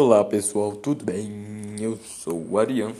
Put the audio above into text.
Olá pessoal, tudo bem? Eu sou o Arian